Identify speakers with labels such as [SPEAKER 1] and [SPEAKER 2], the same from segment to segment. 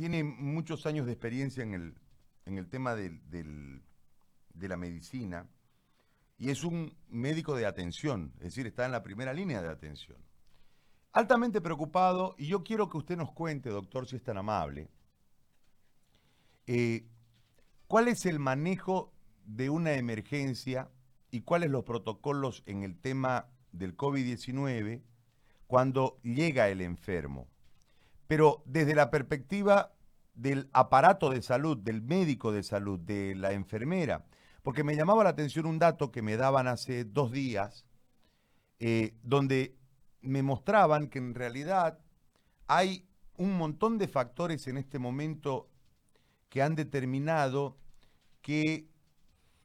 [SPEAKER 1] tiene muchos años de experiencia en el, en el tema de la medicina y es un médico de atención, es decir, está en la primera línea de atención. Altamente preocupado, y yo quiero que usted nos cuente, doctor, si es tan amable, eh, cuál es el manejo de una emergencia y cuáles los protocolos en el tema del COVID-19 cuando llega el enfermo. Pero desde la perspectiva del aparato de salud, del médico de salud, de la enfermera, porque me llamaba la atención un dato que me daban hace dos días, eh, donde me mostraban que en realidad hay un montón de factores en este momento que han determinado que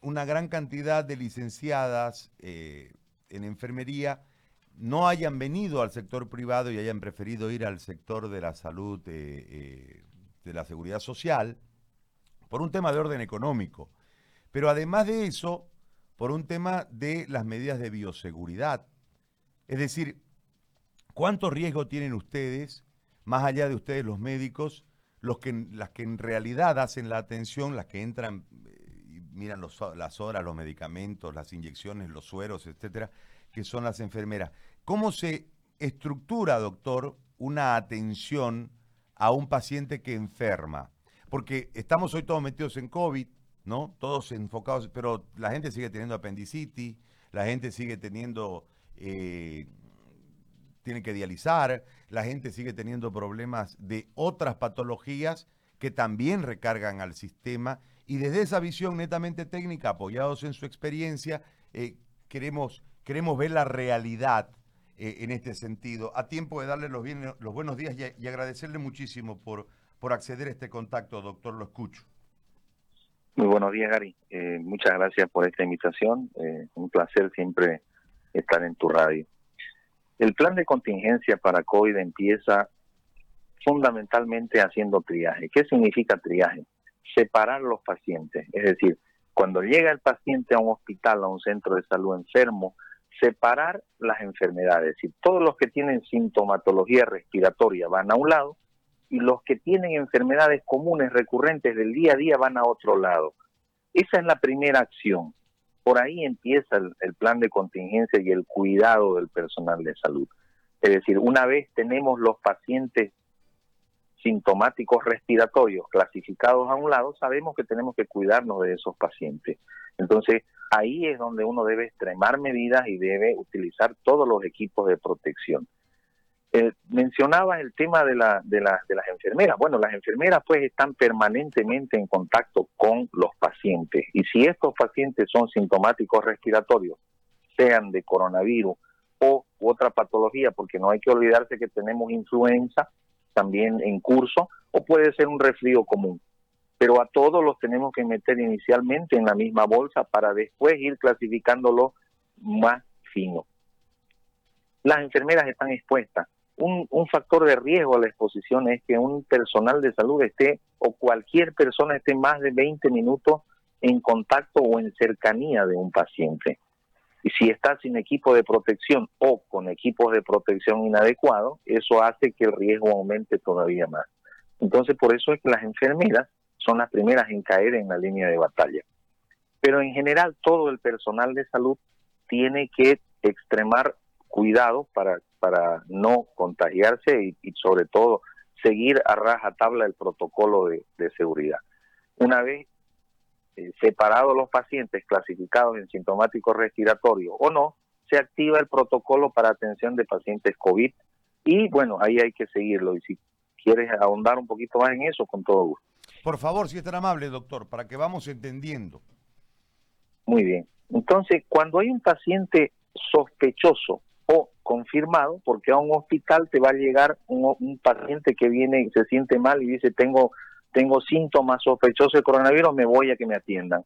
[SPEAKER 1] una gran cantidad de licenciadas eh, en enfermería no hayan venido al sector privado y hayan preferido ir al sector de la salud, eh, eh, de la seguridad social, por un tema de orden económico. Pero además de eso, por un tema de las medidas de bioseguridad. Es decir, ¿cuánto riesgo tienen ustedes, más allá de ustedes los médicos, los que, las que en realidad hacen la atención, las que entran y miran las horas, los medicamentos, las inyecciones, los sueros, etcétera? Que son las enfermeras. ¿Cómo se estructura, doctor, una atención a un paciente que enferma? Porque estamos hoy todos metidos en COVID, ¿no? Todos enfocados, pero la gente sigue teniendo apendicitis, la gente sigue teniendo, eh, tiene que dializar, la gente sigue teniendo problemas de otras patologías que también recargan al sistema y desde esa visión netamente técnica, apoyados en su experiencia, eh, queremos queremos ver la realidad eh, en este sentido. A tiempo de darle los, los buenos días y, agradecerle muchísimo por, por acceder a este contacto, doctor, lo escucho.
[SPEAKER 2] Muy buenos días, Gary. Eh, muchas gracias por esta invitación. Eh, un placer siempre estar en tu radio. El plan de contingencia para COVID empieza fundamentalmente haciendo triaje. ¿Qué significa triaje? Separar los pacientes. Es decir, cuando llega el paciente a un hospital, a un centro de salud enfermo, separar las enfermedades. Y todos los que tienen sintomatología respiratoria van a un lado y los que tienen enfermedades comunes recurrentes del día a día van a otro lado. Esa es la primera acción. Por ahí empieza el, el plan de contingencia y el cuidado del personal de salud. Es decir, una vez tenemos los pacientes sintomáticos respiratorios clasificados a un lado, sabemos que tenemos que cuidarnos de esos pacientes. Entonces, ahí es donde uno debe extremar medidas y debe utilizar todos los equipos de protección. Eh, mencionaba el tema de, de las enfermeras. Bueno, las enfermeras pues están permanentemente en contacto con los pacientes y si estos pacientes son sintomáticos respiratorios, sean de coronavirus o otra patología, porque no hay que olvidarse que tenemos influenza, también en curso o puede ser un resfrío común. Pero a todos los tenemos que meter inicialmente en la misma bolsa para después ir clasificándolo más fino. Las enfermeras están expuestas. Un, un factor de riesgo a la exposición es que un personal de salud esté o cualquier persona esté más de 20 minutos en contacto o en cercanía de un paciente. Y si está sin equipo de protección o con equipos de protección inadecuados, eso hace que el riesgo aumente todavía más. Entonces, por eso es que las enfermeras son las primeras en caer en la línea de batalla. Pero en general, todo el personal de salud tiene que extremar cuidado para, para no contagiarse y, sobre todo seguir a raja tabla el protocolo de, de seguridad. Una vez eh, separados los pacientes clasificados en sintomático respiratorio o no, se activa el protocolo para atención de pacientes COVID y bueno, ahí hay que seguirlo y si quieres ahondar un poquito más en eso, con todo gusto.
[SPEAKER 1] Por favor, si es tan amable, doctor, para que vamos entendiendo.
[SPEAKER 2] Muy bien. Entonces, cuando hay un paciente sospechoso o confirmado, porque a un hospital te va a llegar un, un paciente que viene y se siente mal y dice tengo tengo síntomas sospechosos de coronavirus, me voy a que me atiendan.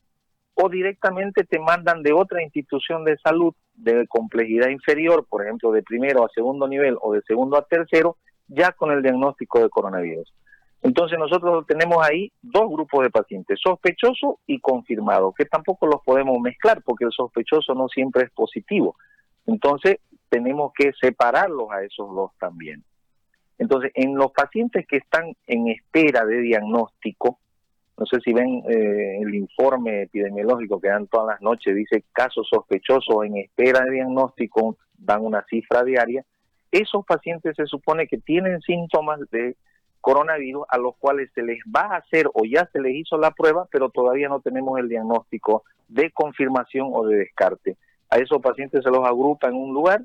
[SPEAKER 2] O directamente te mandan de otra institución de salud de complejidad inferior, por ejemplo, de primero a segundo nivel o de segundo a tercero, ya con el diagnóstico de coronavirus. Entonces nosotros tenemos ahí dos grupos de pacientes, sospechoso y confirmado, que tampoco los podemos mezclar porque el sospechoso no siempre es positivo. Entonces tenemos que separarlos a esos dos también. Entonces, en los pacientes que están en espera de diagnóstico, no sé si ven eh, el informe epidemiológico que dan todas las noches, dice casos sospechosos en espera de diagnóstico, dan una cifra diaria. Esos pacientes se supone que tienen síntomas de coronavirus a los cuales se les va a hacer o ya se les hizo la prueba, pero todavía no tenemos el diagnóstico de confirmación o de descarte. A esos pacientes se los agrupa en un lugar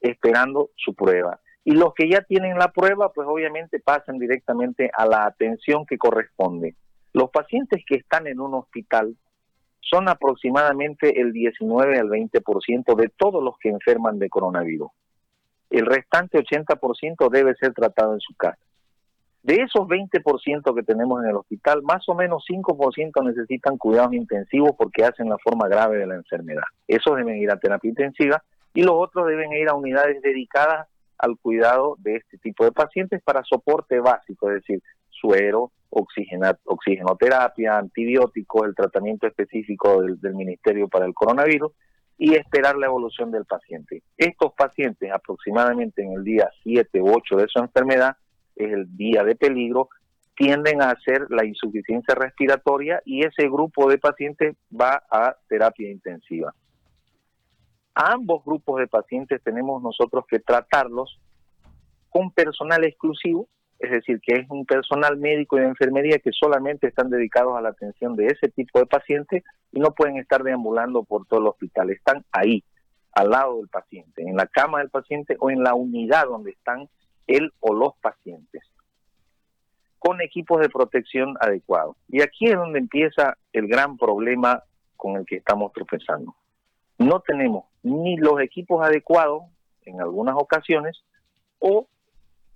[SPEAKER 2] esperando su prueba. Y los que ya tienen la prueba, pues obviamente pasan directamente a la atención que corresponde. Los pacientes que están en un hospital son aproximadamente el 19 al 20% de todos los que enferman de coronavirus. El restante 80% debe ser tratado en su casa. De esos 20% que tenemos en el hospital, más o menos 5% necesitan cuidados intensivos porque hacen la forma grave de la enfermedad. Esos deben ir a terapia intensiva y los otros deben ir a unidades dedicadas al cuidado de este tipo de pacientes para soporte básico, es decir, suero, oxigenoterapia, antibióticos, el tratamiento específico del, del Ministerio para el coronavirus y esperar la evolución del paciente. Estos pacientes aproximadamente en el día 7 u 8 de su enfermedad es el día de peligro, tienden a hacer la insuficiencia respiratoria y ese grupo de pacientes va a terapia intensiva. A ambos grupos de pacientes tenemos nosotros que tratarlos con personal exclusivo, es decir, que es un personal médico y de enfermería que solamente están dedicados a la atención de ese tipo de pacientes y no pueden estar deambulando por todo el hospital, están ahí, al lado del paciente, en la cama del paciente o en la unidad donde están él o los pacientes, con equipos de protección adecuados. Y aquí es donde empieza el gran problema con el que estamos tropezando. No tenemos ni los equipos adecuados en algunas ocasiones o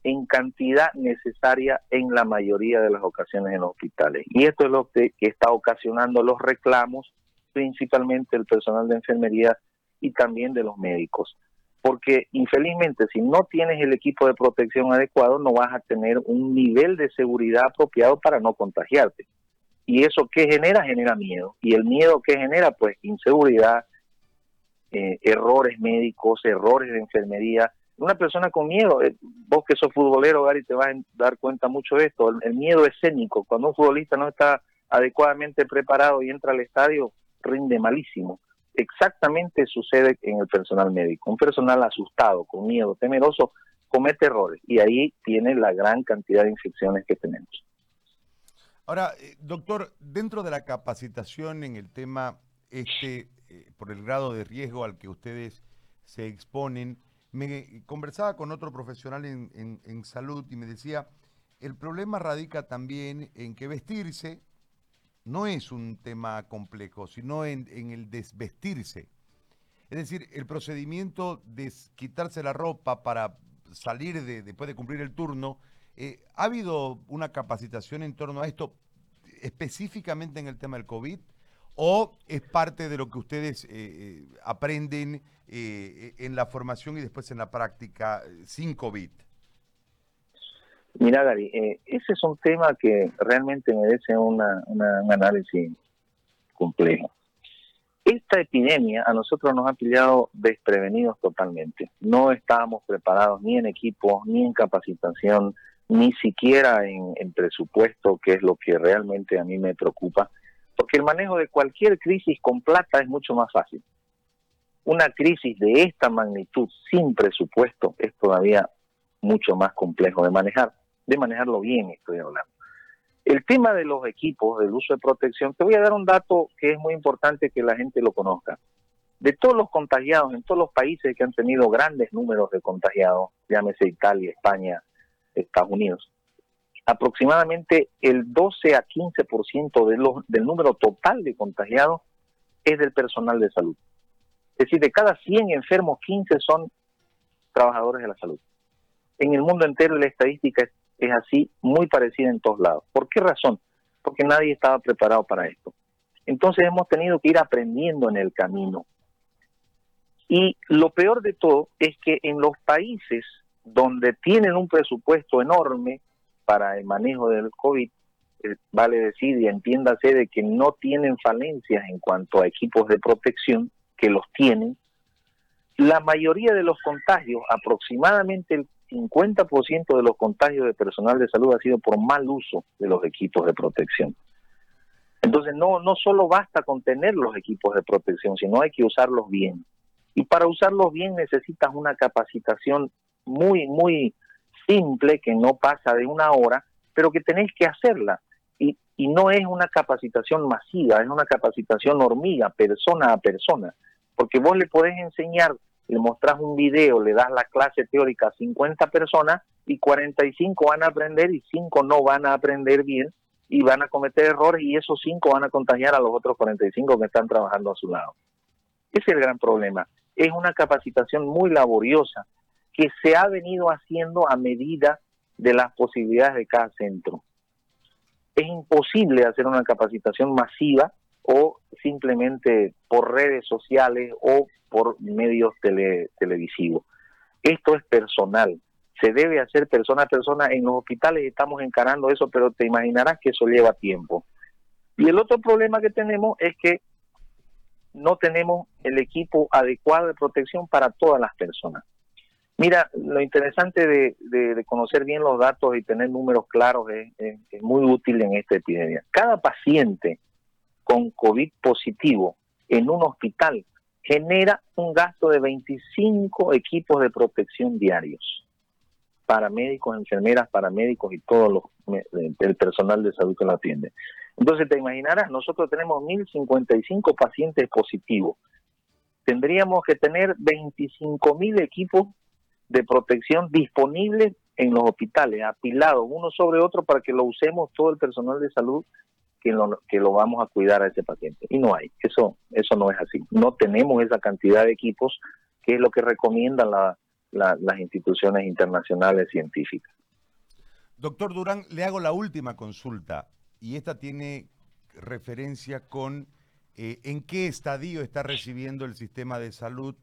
[SPEAKER 2] en cantidad necesaria en la mayoría de las ocasiones en los hospitales. Y esto es lo que, está ocasionando los reclamos, principalmente del personal de enfermería y también de los médicos porque infelizmente si no tienes el equipo de protección adecuado no vas a tener un nivel de seguridad apropiado para no contagiarte. Y eso que genera, genera miedo. Y el miedo que genera, pues inseguridad, eh, errores médicos, errores de enfermería. Una persona con miedo, eh, vos que sos futbolero, Gary, te vas a dar cuenta mucho de esto. el miedo escénico, cuando un futbolista no está adecuadamente preparado y entra al estadio, rinde malísimo exactamente sucede en el personal médico. Un personal asustado, con miedo, temeroso, comete errores y ahí tiene la gran cantidad de infecciones que tenemos.
[SPEAKER 1] Ahora, eh, doctor, dentro de la capacitación en el tema este, eh, por el grado de riesgo al que ustedes se exponen, me conversaba con otro profesional en, salud y me decía, el problema radica también en que vestirse no es un tema complejo, sino en, el desvestirse. Es decir, el procedimiento de quitarse la ropa para salir de, después de cumplir el turno, eh, ¿ha habido una capacitación en torno a esto específicamente en el tema del COVID? ¿O es parte de lo que ustedes eh, eh, aprenden en la formación y después en la práctica sin COVID?
[SPEAKER 2] Mira, Gary, eh, ese es un tema que realmente merece una, un análisis complejo. Esta epidemia a nosotros nos ha pillado desprevenidos totalmente. No estábamos preparados ni en equipo, ni en capacitación, ni siquiera en, en presupuesto, que es lo que realmente a mí me preocupa, porque el manejo de cualquier crisis con plata es mucho más fácil. Una crisis de esta magnitud sin presupuesto es todavía mucho más complejo de manejar de manejarlo bien, estoy hablando. El tema de los equipos, del uso de protección, te voy a dar un dato que es muy importante que la gente lo conozca. De todos los contagiados en todos los países que han tenido grandes números de contagiados, llámese Italia, España, Estados Unidos, aproximadamente el 12 a 15% de los, del número total de contagiados es del personal de salud. Es decir, de cada 100 enfermos, 15 son trabajadores de la salud. En el mundo entero la estadística es es así, muy parecida en todos lados. ¿Por qué razón? Porque nadie estaba preparado para esto. Entonces hemos tenido que ir aprendiendo en el camino. Y lo peor de todo es que en los países donde tienen un presupuesto enorme para el manejo del COVID, eh, vale decir y entiéndase de que no tienen falencias en cuanto a equipos de protección, que los tienen, la mayoría de los contagios, aproximadamente el 50% de los contagios de personal de salud ha sido por mal uso de los equipos de protección. Entonces no, no solo basta con tener los equipos de protección, sino hay que usarlos bien. Y para usarlos bien necesitas una capacitación muy, muy simple, que no pasa de una hora, pero que tenéis que hacerla. Y, y no es una capacitación masiva, es una capacitación hormiga, persona a persona. Porque vos le podés enseñar, le mostrás un video, le das la clase teórica a 50 personas y 45 van a aprender y 5 no van a aprender bien y van a cometer errores y esos 5 van a contagiar a los otros 45 que están trabajando a su lado. Ese es el gran problema. Es una capacitación muy laboriosa que se ha venido haciendo a medida de las posibilidades de cada centro. Es imposible hacer una capacitación masiva o simplemente por redes sociales o por medios televisivos. Esto es personal, se debe hacer persona a persona. En los hospitales estamos encarando eso, pero te imaginarás que eso lleva tiempo. Y el otro problema que tenemos es que no tenemos el equipo adecuado de protección para todas las personas. Mira, lo interesante de, conocer bien los datos y tener números claros es, muy útil en esta epidemia. Cada paciente con COVID positivo en un hospital genera un gasto de 25 equipos de protección diarios. Para médicos, enfermeras, paramédicos y todo los, el personal de salud que lo atiende. Entonces te imaginarás, nosotros tenemos 1.055 pacientes positivos. Tendríamos que tener 25.000 equipos de protección disponibles en los hospitales, apilados uno sobre otro para que lo usemos todo el personal de salud que lo, que lo vamos a cuidar a ese paciente. Y no hay, eso, eso no es así. No tenemos esa cantidad de equipos que es lo que recomiendan las instituciones internacionales científicas.
[SPEAKER 1] Doctor Durán, le hago la última consulta y esta tiene referencia con eh, en qué estadio está recibiendo el sistema de salud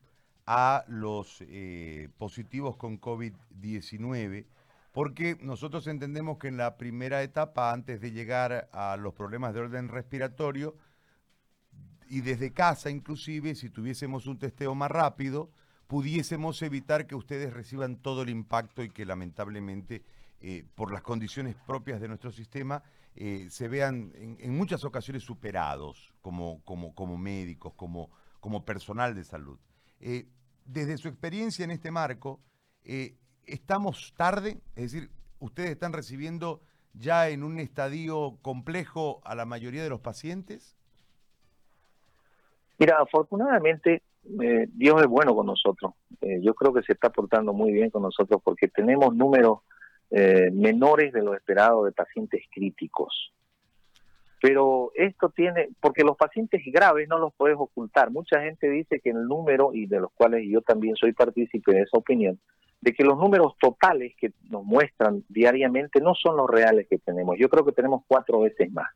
[SPEAKER 1] a los eh, positivos con COVID-19, porque nosotros entendemos que en la primera etapa, antes de llegar a los problemas de orden respiratorio, y desde casa inclusive, si tuviésemos un testeo más rápido, pudiésemos evitar que ustedes reciban todo el impacto y que lamentablemente, eh, por las condiciones propias de nuestro sistema, eh, se vean en, muchas ocasiones superados como, como, como médicos, como, como personal de salud desde su experiencia en este marco, eh, ¿estamos tarde? Es decir, ¿ustedes están recibiendo ya en un estadio complejo a la mayoría de los pacientes?
[SPEAKER 2] Mira, afortunadamente eh, Dios es bueno con nosotros. Eh, yo creo que se está portando muy bien con nosotros porque tenemos números menores de lo esperado de pacientes críticos. Pero esto tiene, porque los pacientes graves no los puedes ocultar. Mucha gente dice que el número, y de los cuales yo también soy partícipe de esa opinión, de que los números totales que nos muestran diariamente no son los reales que tenemos. Yo creo que tenemos cuatro veces más.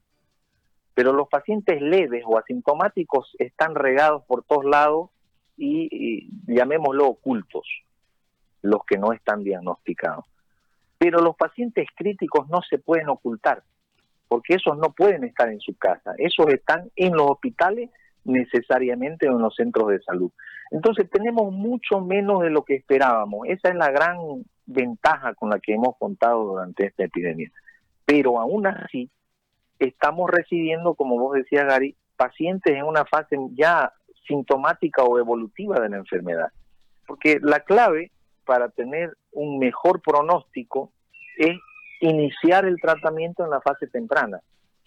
[SPEAKER 2] Pero los pacientes leves o asintomáticos están regados por todos lados y, llamémoslo ocultos, los que no están diagnosticados. Pero los pacientes críticos no se pueden ocultar porque esos no pueden estar en su casa, esos están en los hospitales necesariamente en los centros de salud. Entonces tenemos mucho menos de lo que esperábamos. Esa es la gran ventaja con la que hemos contado durante esta epidemia. Pero aún así, estamos recibiendo, como vos decías, Gary, pacientes en una fase ya sintomática o evolutiva de la enfermedad. Porque la clave para tener un mejor pronóstico es iniciar el tratamiento en la fase temprana,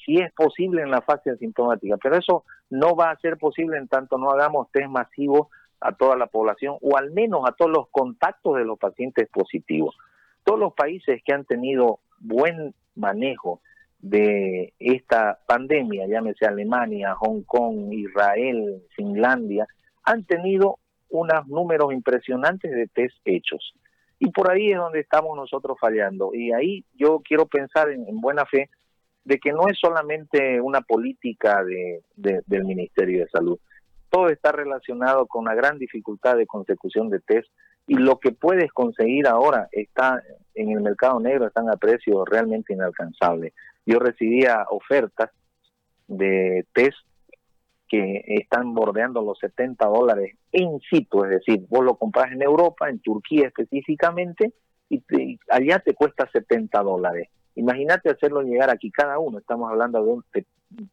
[SPEAKER 2] si es posible en la fase asintomática, pero eso no va a ser posible en tanto no hagamos test masivos a toda la población o al menos a todos los contactos de los pacientes positivos. Todos los países que han tenido buen manejo de esta pandemia, llámese Alemania, Hong Kong, Israel, Finlandia, han tenido unos números impresionantes de test hechos. Y por ahí es donde estamos nosotros fallando. Y ahí yo quiero pensar en, buena fe de que no es solamente una política de, del Ministerio de Salud. Todo está relacionado con una gran dificultad de consecución de test y lo que puedes conseguir ahora está en el mercado negro, están a precio realmente inalcanzable. Yo recibía ofertas de test que están bordeando los 70 dólares en situ, es decir, vos lo compras en Europa, en Turquía específicamente, y, allá te cuesta 70 dólares. Imagínate hacerlo llegar aquí cada uno, estamos hablando de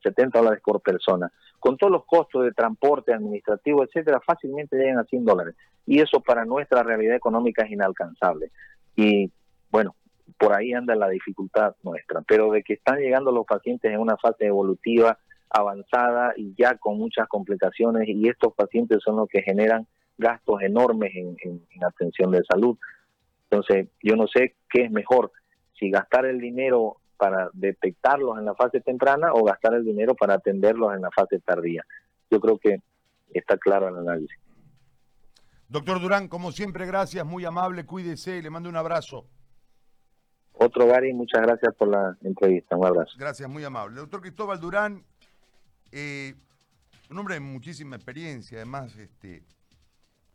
[SPEAKER 2] 70 dólares por persona. Con todos los costos de transporte, administrativo, etcétera, fácilmente llegan a 100 dólares. Y eso para nuestra realidad económica es inalcanzable. Y bueno, por ahí anda la dificultad nuestra. Pero de que están llegando los pacientes en una fase evolutiva avanzada y ya con muchas complicaciones, y estos pacientes son los que generan gastos enormes en, atención de salud. Entonces, yo no sé qué es mejor, si gastar el dinero para detectarlos en la fase temprana o gastar el dinero para atenderlos en la fase tardía. Yo creo que está claro el análisis.
[SPEAKER 1] Doctor Durán, como siempre, gracias, muy amable, cuídese, le mando un abrazo.
[SPEAKER 2] Otro Gary, muchas gracias por la entrevista, un abrazo.
[SPEAKER 1] Gracias, muy amable. Doctor Cristóbal Durán, eh, un hombre de muchísima experiencia, además este,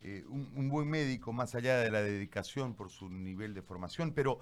[SPEAKER 1] eh, un, buen médico, más allá de la dedicación por su nivel de formación, pero